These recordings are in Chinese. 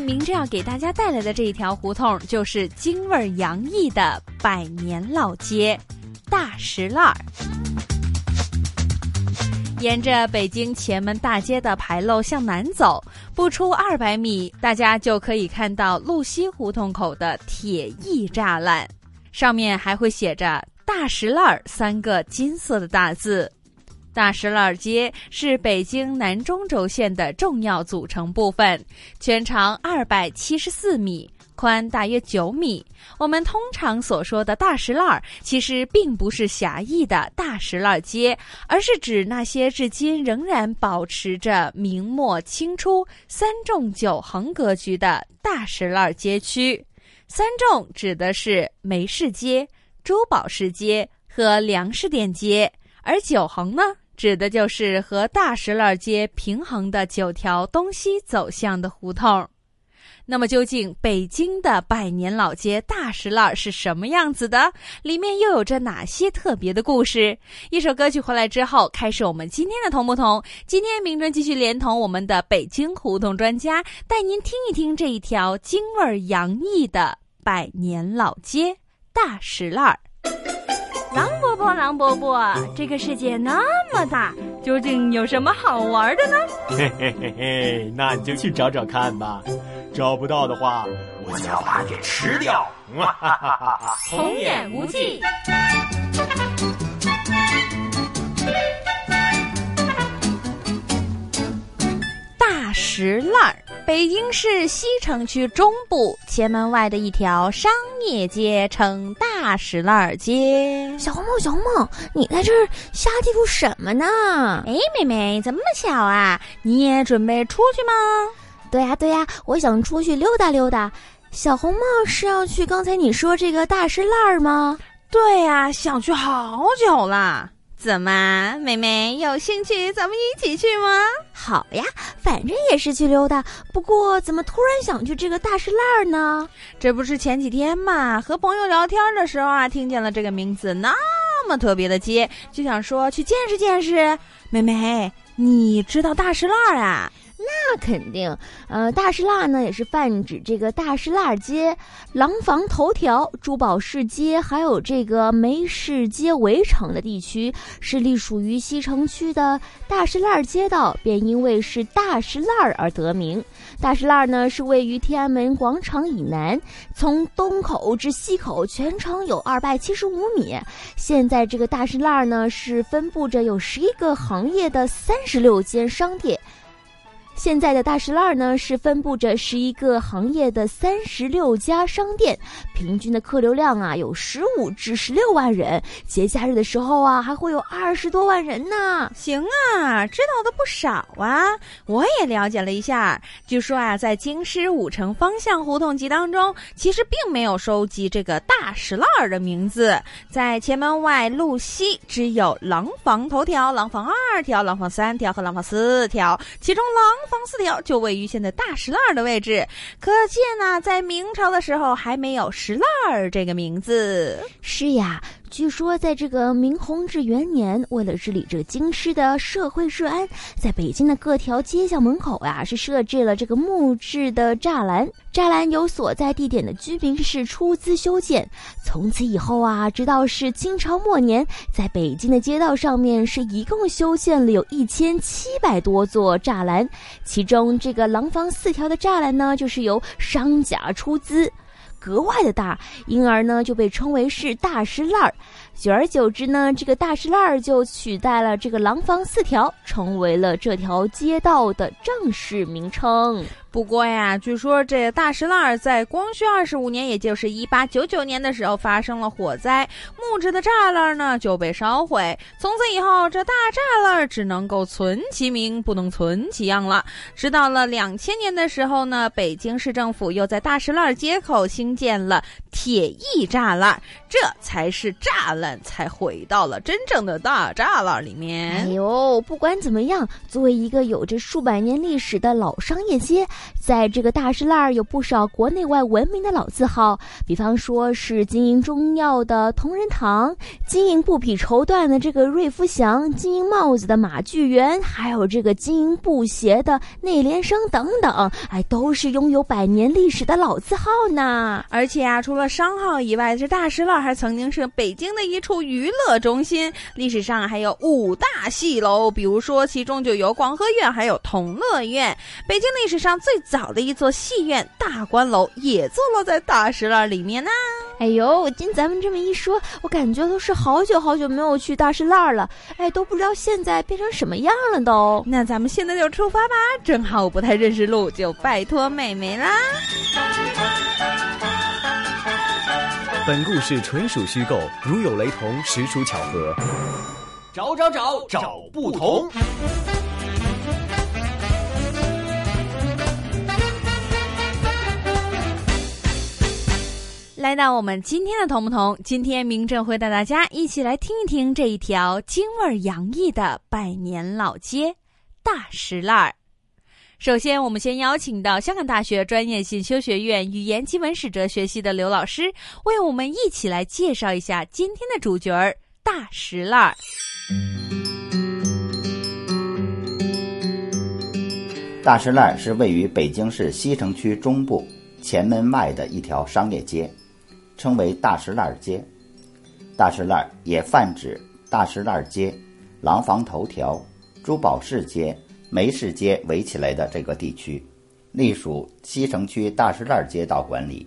明正要给大家带来的这一条胡同，就是京味儿洋溢的百年老街——大石烂。沿着北京前门大街的牌楼向南走，不出二百米，大家就可以看到路西胡同口的铁艺栅栏，上面还会写着“大石烂”三个金色的大字。大石烂儿街是北京南中轴线的重要组成部分，全长二百七十四米。宽大约九米。我们通常所说的大石烂儿，其实并不是狭义的大石烂街，而是指那些至今仍然保持着明末清初三重九横格局的大石烂街区。三重指的是梅市街、珠宝市街和粮食店街，而九横呢，指的就是和大石烂街平衡的九条东西走向的胡同。那么究竟北京的百年老街大石烂是什么样子的？里面又有着哪些特别的故事？一首歌曲回来之后，开始我们今天的同不同。今天明正继续连同我们的北京胡同专家，带您听一听这一条京味儿洋溢的百年老街大石烂。狼伯伯，狼伯伯，这个世界那么大，究竟有什么好玩的呢？嘿嘿嘿嘿，那你就去找找看吧。找不到的话，我就要把你给吃掉！哈哈哈哈哈！童眼无忌。大石烂儿，北京市西城区中部前门外的一条商业街，称大石烂儿街。小红帽，小红帽，你在这儿瞎嘀咕什么呢？哎，妹妹，怎么巧啊？你也准备出去吗？对呀，对呀，我想出去溜达溜达。小红帽是要去刚才你说这个大石烂儿吗？对呀，想去好久了。怎么，妹妹有兴趣，咱们一起去吗？好呀，反正也是去溜达。不过，怎么突然想去这个大石烂儿呢？这不是前几天嘛，和朋友聊天的时候啊，听见了这个名字，那么特别的街，就想说去见识见识。妹妹，你知道大石烂儿啊？那肯定，呃，大石蜡呢也是泛指这个大石蜡街、廊坊头条、珠宝市街，还有这个梅市街围城的地区，是隶属于西城区的大石蜡街道，便因为是大石蜡而得名。大石蜡呢是位于天安门广场以南，从东口至西口全长有二百七十五米。现在这个大石蜡呢是分布着有十一个行业的三十六间商店。现在的大石烂呢是分布着十一个行业的三十六家商店，平均的客流量啊有十五至十六万人，节假日的时候啊还会有二十多万人呢。行啊，知道的不少啊，我也了解了一下。据说啊，在京师五城方向胡同集当中，其实并没有收集这个大石烂的名字。在前门外路西只有廊坊头条、廊坊二条、廊坊三条和廊坊四条，其中廊。方四条就位于现在大石烂的位置，可见呢，在明朝的时候还没有石烂儿这个名字。是呀。据说，在这个明弘治元年，为了治理这京师的社会治安，在北京的各条街巷门口呀，是设置了这个木质的栅栏。栅栏由所在地点的居民是出资修建。从此以后啊，直到是清朝末年，在北京的街道上面是一共修建了有一千七百多座栅栏，其中这个廊坊四条的栅栏呢，就是由商家出资。格外的大，因而呢就被称为是大石烂儿。久而久之呢，这个大石烂儿就取代了这个廊坊四条，成为了这条街道的正式名称。不过呀，据说这大石烂在光绪二十五年，也就是一八九九年的时候发生了火灾，木质的栅栏呢就被烧毁。从此以后，这大栅栏只能够存其名，不能存其样了。直到了两千年的时候呢，北京市政府又在大石烂街口兴建了铁艺栅栏，这才是栅栏栏才回到了真正的大栅栏里面。哎呦，不管怎么样，作为一个有着数百年历史的老商业街。在这个大栅栏儿有不少国内外闻名的老字号，比方说是经营中药的同仁堂，经营布匹绸缎的这个瑞福祥，经营帽子的马聚源，还有这个经营布鞋的内联升等等，哎，都是拥有百年历史的老字号呢。而且啊，除了商号以外，这大栅栏还曾经是北京的一处娱乐中心，历史上还有五大戏楼，比如说其中就有广和院，还有同乐院。北京历史上最最早的一座戏院大观楼也坐落在大石栏里面呢。哎呦，听咱们这么一说，我感觉都是好久好久没有去大石栏了。哎，都不知道现在变成什么样了都。那咱们现在就出发吧，正好我不太认识路，就拜托妹妹啦。本故事纯属虚构，如有雷同，实属巧合。找找找找不同。来到我们今天的同不同，今天明正会带大家一起来听一听这一条京味洋溢的百年老街——大石烂儿。首先，我们先邀请到香港大学专业性修学院语言及文史哲学系的刘老师，为我们一起来介绍一下今天的主角儿——大石烂儿。大石烂儿是位于北京市西城区中部前门外的一条商业街。称为大石烂街，大石烂也泛指大石烂街、廊坊头条、珠宝市街、梅市街围起来的这个地区，隶属西城区大石烂街道管理。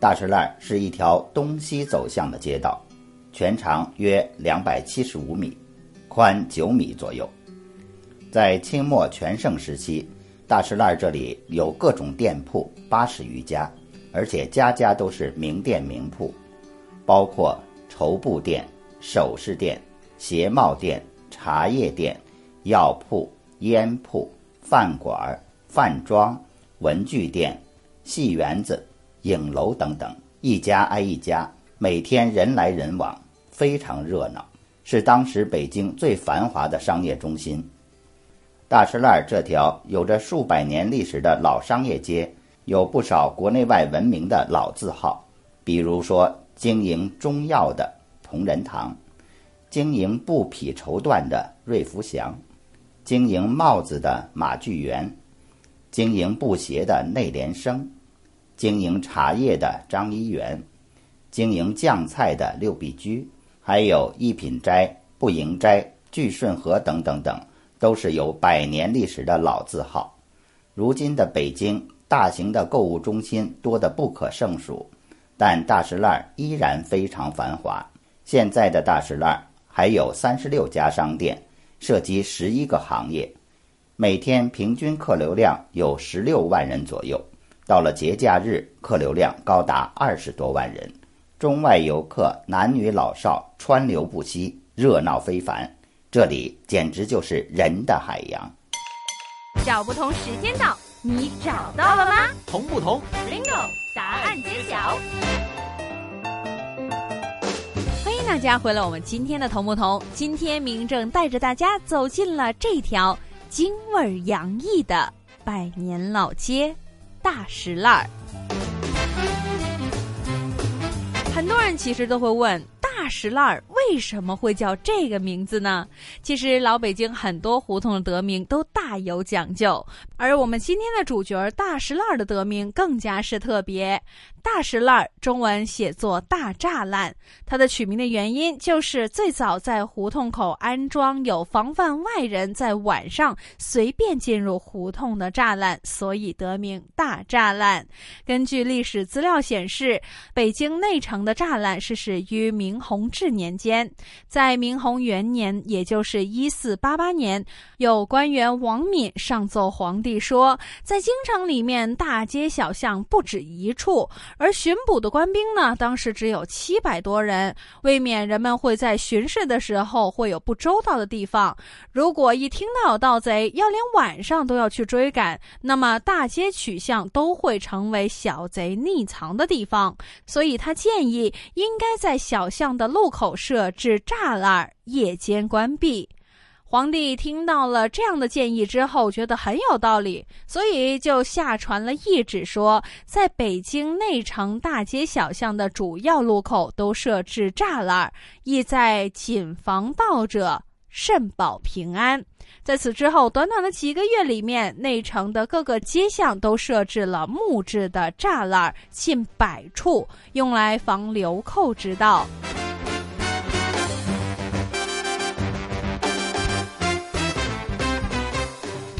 大石烂是一条东西走向的街道，全长约两百七十五米，宽九米左右。在清末全盛时期，大石烂这里有各种店铺八十余家。而且家家都是名店名铺，包括绸布店、首饰店、鞋帽店、茶叶店、药铺、烟铺、饭馆、饭庄、文具店、戏园子、影楼等等，一家挨一家，每天人来人往，非常热闹，是当时北京最繁华的商业中心。大栅栏这条有着数百年历史的老商业街。有不少国内外闻名的老字号，比如说经营中药的同仁堂，经营布匹绸缎的瑞福祥，经营帽子的马聚源，经营布鞋的内联升，经营茶叶的张一元，经营酱菜的六必居，还有一品斋、不营斋、聚顺和等等等，都是有百年历史的老字号。如今的北京。大型的购物中心多得不可胜数，但大石烂依然非常繁华。现在的大石烂还有三十六家商店，涉及十一个行业，每天平均客流量有十六万人左右。到了节假日，客流量高达二十多万人，中外游客男女老少川流不息，热闹非凡。这里简直就是人的海洋。找不同时间到。你找到了吗？同不同？Bingo！答案揭晓。欢大家回来，我们今天的同不同？今天明正带着大家走进了这条京味洋溢的百年老街——大石烂儿。很多人其实都会问。大石烂为什么会叫这个名字呢？其实老北京很多胡同的得名都大有讲究，而我们今天的主角大石烂的得名更加是特别。大石烂，中文写作大栅栏。它的取名的原因就是最早在胡同口安装有防范外人在晚上随便进入胡同的栅栏，所以得名大栅栏。根据历史资料显示，北京内城的栅栏是始于明洪。弘治年间，在明洪元年，也就是一四八八年，有官员王敏上奏皇帝说，在京城里面大街小巷不止一处，而巡捕的官兵呢，当时只有七百多人，未免人们会在巡视的时候会有不周到的地方。如果一听到有盗贼，要连晚上都要去追赶，那么大街曲巷都会成为小贼匿藏的地方。所以他建议应该在小巷的路口设置栅栏，夜间关闭。皇帝听到了这样的建议之后，觉得很有道理，所以就下传了懿旨，说在北京内城大街小巷的主要路口都设置栅栏，意在谨防盗者，慎保平安。在此之后，短短的几个月里面，内城的各个街巷都设置了木质的栅栏，近百处，用来防流寇之道。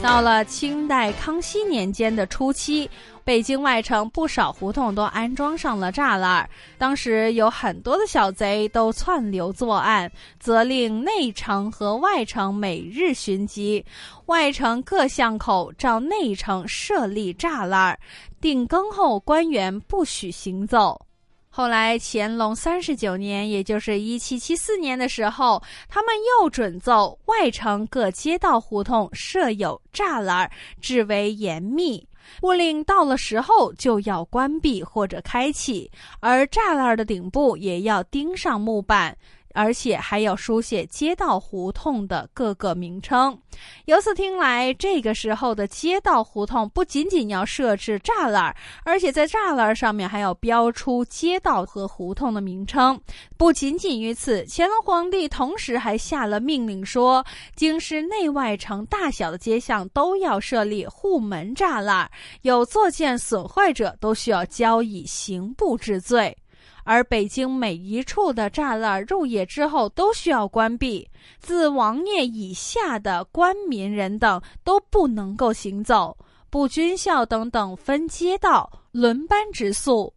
到了清代康熙年间的初期，北京外城不少胡同都安装上了栅栏。当时有很多的小贼都窜流作案，责令内城和外城每日巡击，外城各巷口照内城设立栅栏，定更后官员不许行走。后来乾隆三十九年，也就是一七七四年的时候，他们又准奏外城各街道胡同设有栅栏，至为严密，勿令到了时候就要关闭或者开启，而栅栏的顶部也要钉上木板。而且还要书写街道胡同的各个名称。由此听来，这个时候的街道胡同不仅仅要设置栅栏，而且在栅栏上面还要标出街道和胡同的名称。不仅仅于此，乾隆皇帝同时还下了命令说，京师内外城大小的街巷都要设立护门栅栏，有作践损坏者都需要交以刑部治罪。而北京每一处的栅栏入夜之后都需要关闭，自王爷以下的官民人等都不能够行走，不军校等等分街道轮班值宿。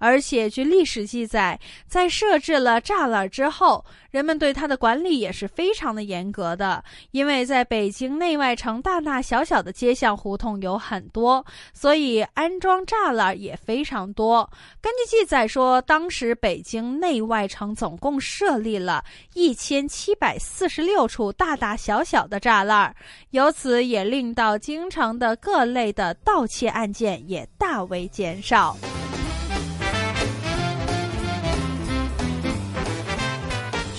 而且，据历史记载，在设置了栅栏之后，人们对它的管理也是非常的严格的。因为在北京内外城大大小小的街巷胡同有很多，所以安装栅栏也非常多。根据记载说，当时北京内外城总共设立了一千七百四十六处大大小小的栅栏，由此也令到京城的各类的盗窃案件也大为减少。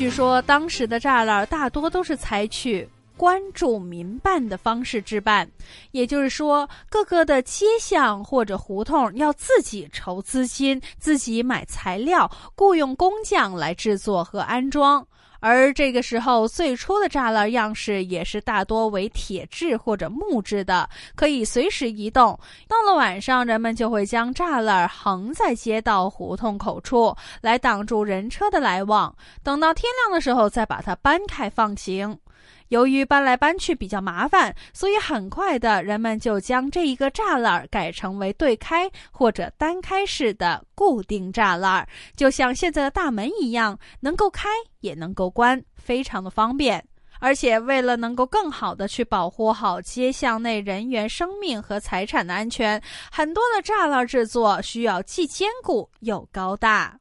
据说当时的栅栏大多都是采取关注民办的方式置办，也就是说，各个的街巷或者胡同要自己筹资金、自己买材料、雇佣工匠来制作和安装。而这个时候，最初的栅栏样式也是大多为铁制或者木质的，可以随时移动。到了晚上，人们就会将栅栏横在街道胡同口处，来挡住人车的来往。等到天亮的时候，再把它搬开放行。由于搬来搬去比较麻烦，所以很快的人们就将这一个栅栏改成为对开或者单开式的固定栅栏，就像现在的大门一样，能够开也能够关，非常的方便。而且为了能够更好的去保护好街巷内人员生命和财产的安全，很多的栅栏制作需要既坚固又高大。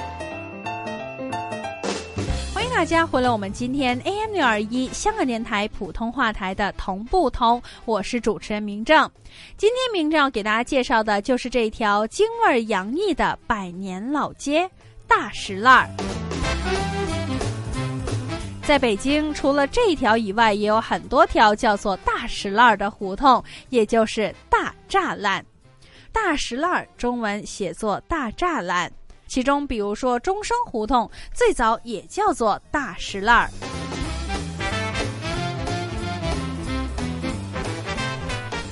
大家回来，我们今天 AM 六二一香港电台普通话台的同步通，我是主持人明正。今天明正要给大家介绍的就是这条京味洋溢的百年老街——大石栏儿。在北京，除了这条以外，也有很多条叫做大石栏儿的胡同，也就是大栅栏。大石栏儿中文写作大栅栏。其中，比如说中生胡同最早也叫做大石栏儿。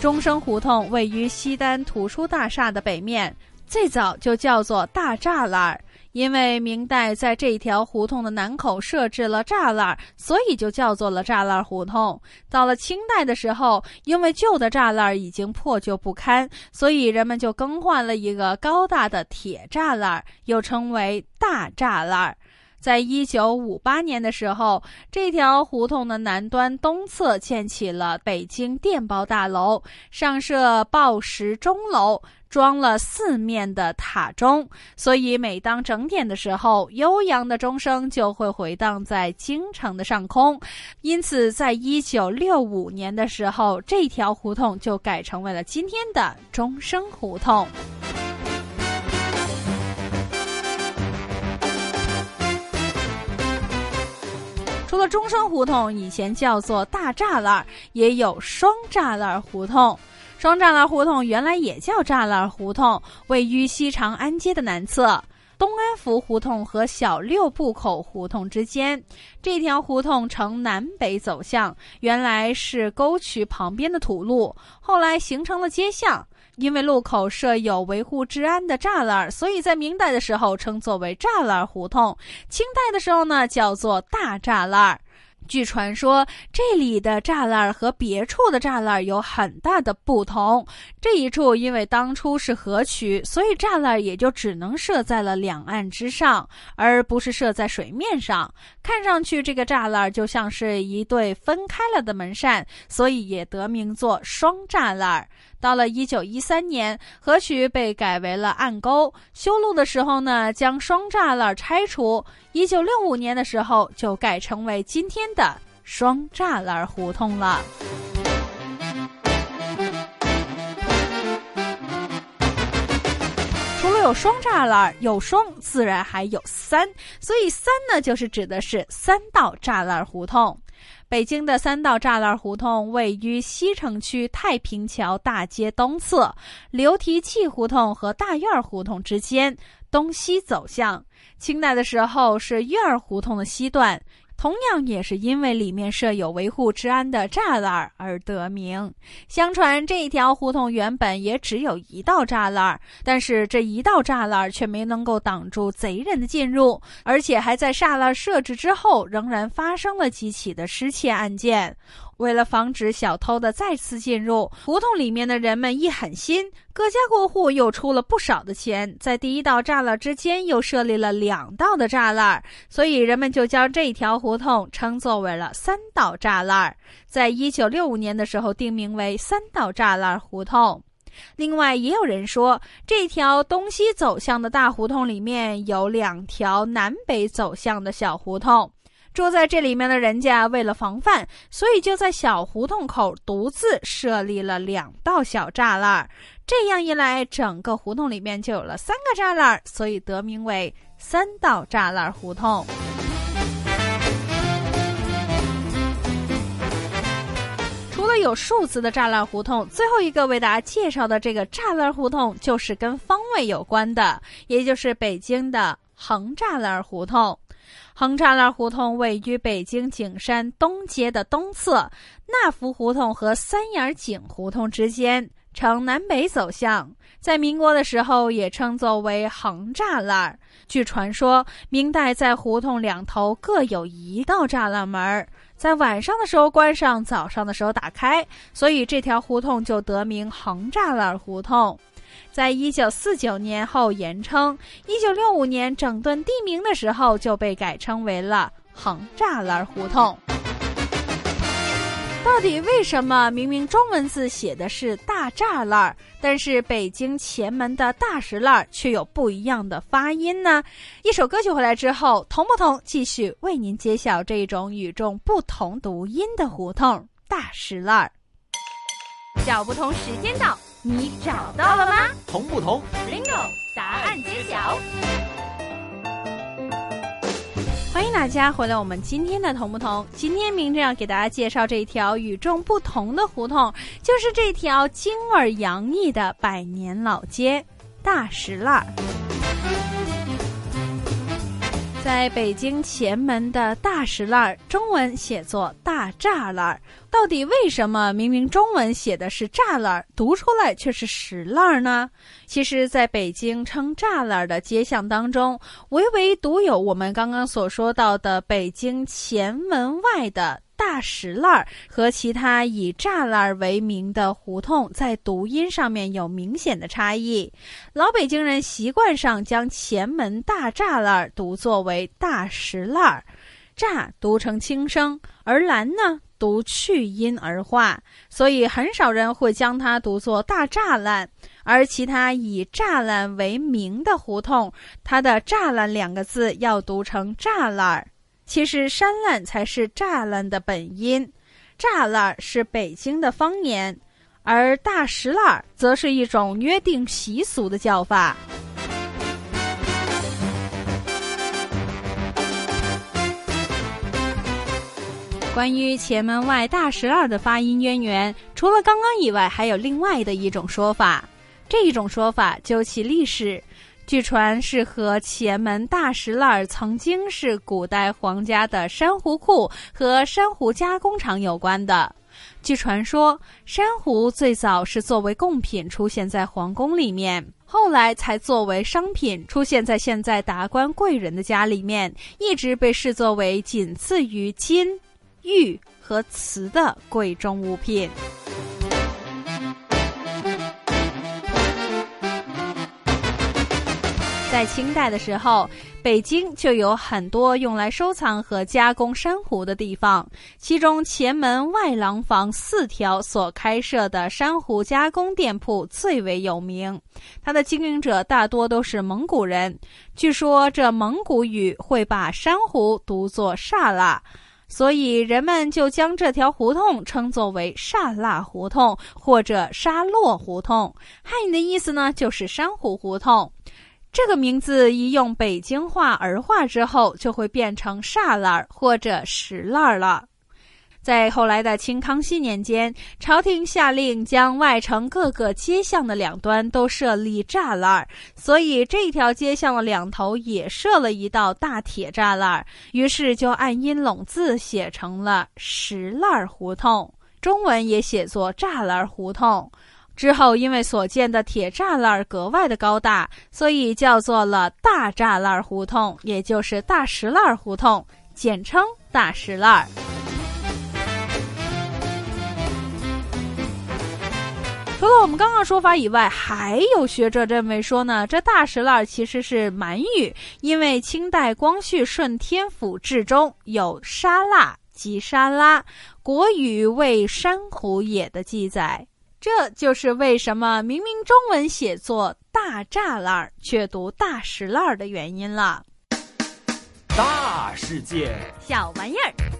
中生胡同位于西单图书大厦的北面，最早就叫做大栅栏儿。因为明代在这条胡同的南口设置了栅栏，所以就叫做了栅栏胡同。到了清代的时候，因为旧的栅栏已经破旧不堪，所以人们就更换了一个高大的铁栅栏，又称为大栅栏。在一九五八年的时候，这条胡同的南端东侧建起了北京电报大楼，上设报时钟楼。装了四面的塔钟，所以每当整点的时候，悠扬的钟声就会回荡在京城的上空。因此，在一九六五年的时候，这条胡同就改成为了今天的钟声胡同。除了钟声胡同，以前叫做大栅栏，也有双栅栏胡同。双栅栏胡同原来也叫栅栏胡同，位于西长安街的南侧，东安福胡同和小六步口胡同之间。这条胡同呈南北走向，原来是沟渠旁边的土路，后来形成了街巷。因为路口设有维护治安的栅栏，所以在明代的时候称作为栅栏胡同。清代的时候呢，叫做大栅栏。据传说，这里的栅栏和别处的栅栏有很大的不同。这一处因为当初是河渠，所以栅栏也就只能设在了两岸之上，而不是设在水面上。看上去，这个栅栏就像是一对分开了的门扇，所以也得名作双栅栏。到了一九一三年，河渠被改为了暗沟，修路的时候呢，将双栅栏拆除。一九六五年的时候，就改成为今天的双栅栏胡同了。除了有双栅栏，有双自然还有三，所以三呢，就是指的是三道栅栏胡同。北京的三道栅栏胡同位于西城区太平桥大街东侧，流提器胡同和大院胡同之间，东西走向。清代的时候是院儿胡同的西段。同样也是因为里面设有维护治安的栅栏而得名。相传这一条胡同原本也只有一道栅栏，但是这一道栅栏却没能够挡住贼人的进入，而且还在栅栏设置之后，仍然发生了几起的失窃案件。为了防止小偷的再次进入胡同里面的人们一狠心，各家各户又出了不少的钱，在第一道栅栏之间又设立了两道的栅栏，所以人们就将这条胡同称作为了三道栅栏。在一九六五年的时候，定名为三道栅栏胡同。另外，也有人说，这条东西走向的大胡同里面有两条南北走向的小胡同。住在这里面的人家为了防范，所以就在小胡同口独自设立了两道小栅栏。这样一来，整个胡同里面就有了三个栅栏，所以得名为三道栅栏胡同。除了有数字的栅栏胡同，最后一个为大家介绍的这个栅栏胡同，就是跟方位有关的，也就是北京的横栅栏胡同。横栅栏胡同位于北京景山东街的东侧，纳福胡同和三眼井胡同之间，呈南北走向。在民国的时候，也称作为横栅栏。据传说，明代在胡同两头各有一道栅栏门，在晚上的时候关上，早上的时候打开，所以这条胡同就得名横栅栏胡同。在一九四九年后延称，一九六五年整顿地名的时候就被改称为了横栅栏胡同。到底为什么明明中文字写的是大栅栏，但是北京前门的大石栏却有不一样的发音呢？一首歌曲回来之后，同不同继续为您揭晓这种与众不同读音的胡同大石栏。小不同时间到。你找到了吗？同不同？Bingo！答案揭晓。欢迎大家回来，我们今天的同不同？今天明正要给大家介绍这一条与众不同的胡同，就是这条京味洋溢的百年老街——大石栏。在北京前门的大石烂，中文写作大栅栏儿，到底为什么明明中文写的是栅栏儿，读出来却是石栏儿呢？其实，在北京称栅栏儿的街巷当中，唯唯独有我们刚刚所说到的北京前门外的。大石烂和其他以栅栏为名的胡同，在读音上面有明显的差异。老北京人习惯上将前门大栅栏读作为大石烂，栅读成轻声，而栏呢读去音而化，所以很少人会将它读作大栅栏。而其他以栅栏为名的胡同，它的栅栏两个字要读成栅栏。其实山烂才是栅栏的本音，栅栏是北京的方言，而大石栏则是一种约定习俗的叫法。关于前门外大石栏的发音渊源，除了刚刚以外，还有另外的一种说法。这一种说法究其历史。据传是和前门大石栏曾经是古代皇家的珊瑚库和珊瑚加工厂有关的。据传说，珊瑚最早是作为贡品出现在皇宫里面，后来才作为商品出现在现在达官贵人的家里面，一直被视作为仅次于金、玉和瓷的贵重物品。在清代的时候，北京就有很多用来收藏和加工珊瑚的地方。其中，前门外廊坊四条所开设的珊瑚加工店铺最为有名。它的经营者大多都是蒙古人。据说，这蒙古语会把珊瑚读作“刹那”，所以人们就将这条胡同称作为“沙拉胡同”或者“沙洛胡同”。汉语的意思呢，就是珊瑚胡同。这个名字一用北京话儿化之后，就会变成栅栏或者石栏了。在后来的清康熙年间，朝廷下令将外城各个街巷的两端都设立栅栏，所以这条街巷的两头也设了一道大铁栅栏，于是就按音拢字写成了石栏胡同，中文也写作栅栏胡同。之后，因为所建的铁栅栏格外的高大，所以叫做了大栅栏胡同，也就是大石栏胡同，简称大石栏。除了我们刚刚说法以外，还有学者认为说呢，这大石栏其实是满语，因为清代光绪顺天府志中有沙腊及沙拉，国语为珊瑚也的记载。这就是为什么明明中文写作大栅栏，却读大石栏的原因了。大世界，小玩意儿。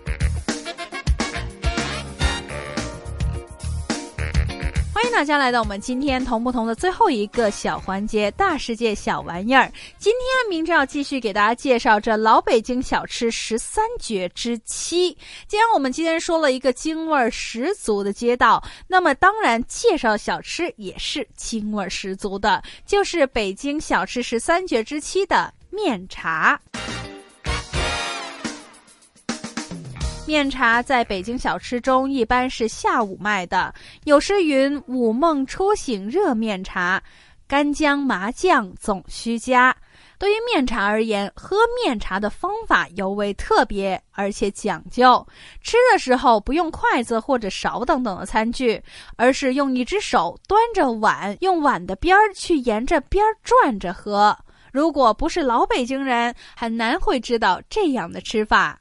欢迎大家来到我们今天同不同的最后一个小环节——大世界小玩意儿。今天明哲要继续给大家介绍这老北京小吃十三绝之七。既然我们今天说了一个京味十足的街道，那么当然介绍小吃也是京味十足的，就是北京小吃十三绝之七的面茶。面茶在北京小吃中一般是下午卖的，有诗云：“午梦初醒热面茶，干姜麻酱总须加。”对于面茶而言，喝面茶的方法尤为特别，而且讲究。吃的时候不用筷子或者勺等等的餐具，而是用一只手端着碗，用碗的边儿去沿着边儿转着喝。如果不是老北京人，很难会知道这样的吃法。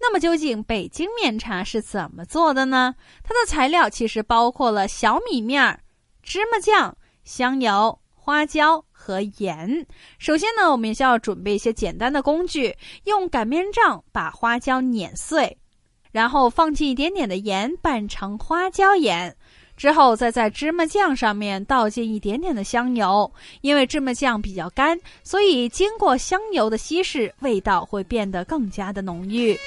那么究竟北京面茶是怎么做的呢？它的材料其实包括了小米面儿、芝麻酱、香油、花椒和盐。首先呢，我们需要准备一些简单的工具，用擀面杖把花椒碾碎，然后放进一点点的盐拌成花椒盐。之后再在芝麻酱上面倒进一点点的香油，因为芝麻酱比较干，所以经过香油的稀释，味道会变得更加的浓郁。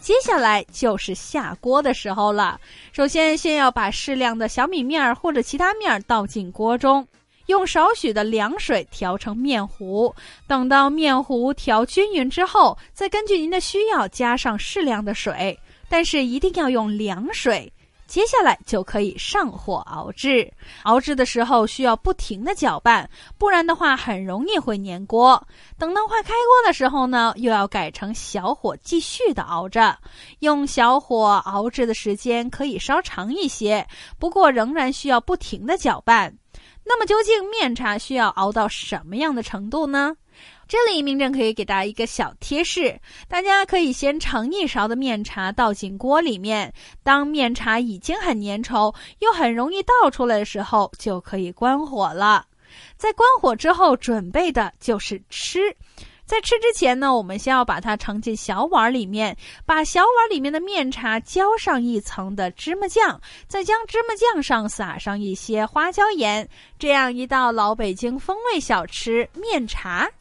接下来就是下锅的时候了。首先，先要把适量的小米面或者其他面倒进锅中，用少许的凉水调成面糊。等到面糊调均匀之后，再根据您的需要加上适量的水，但是一定要用凉水。接下来就可以上火熬制。熬制的时候需要不停的搅拌，不然的话很容易会粘锅。等到快开锅的时候呢，又要改成小火继续的熬着。用小火熬制的时间可以稍长一些，不过仍然需要不停的搅拌。那么究竟面茶需要熬到什么样的程度呢？这里明正可以给大家一个小贴士，大家可以先盛一勺的面茶倒进锅里面，当面茶已经很粘稠又很容易倒出来的时候，就可以关火了。在关火之后，准备的就是吃。在吃之前呢，我们先要把它盛进小碗里面，把小碗里面的面茶浇上一层的芝麻酱，再将芝麻酱上撒上一些花椒盐，这样一道老北京风味小吃面茶。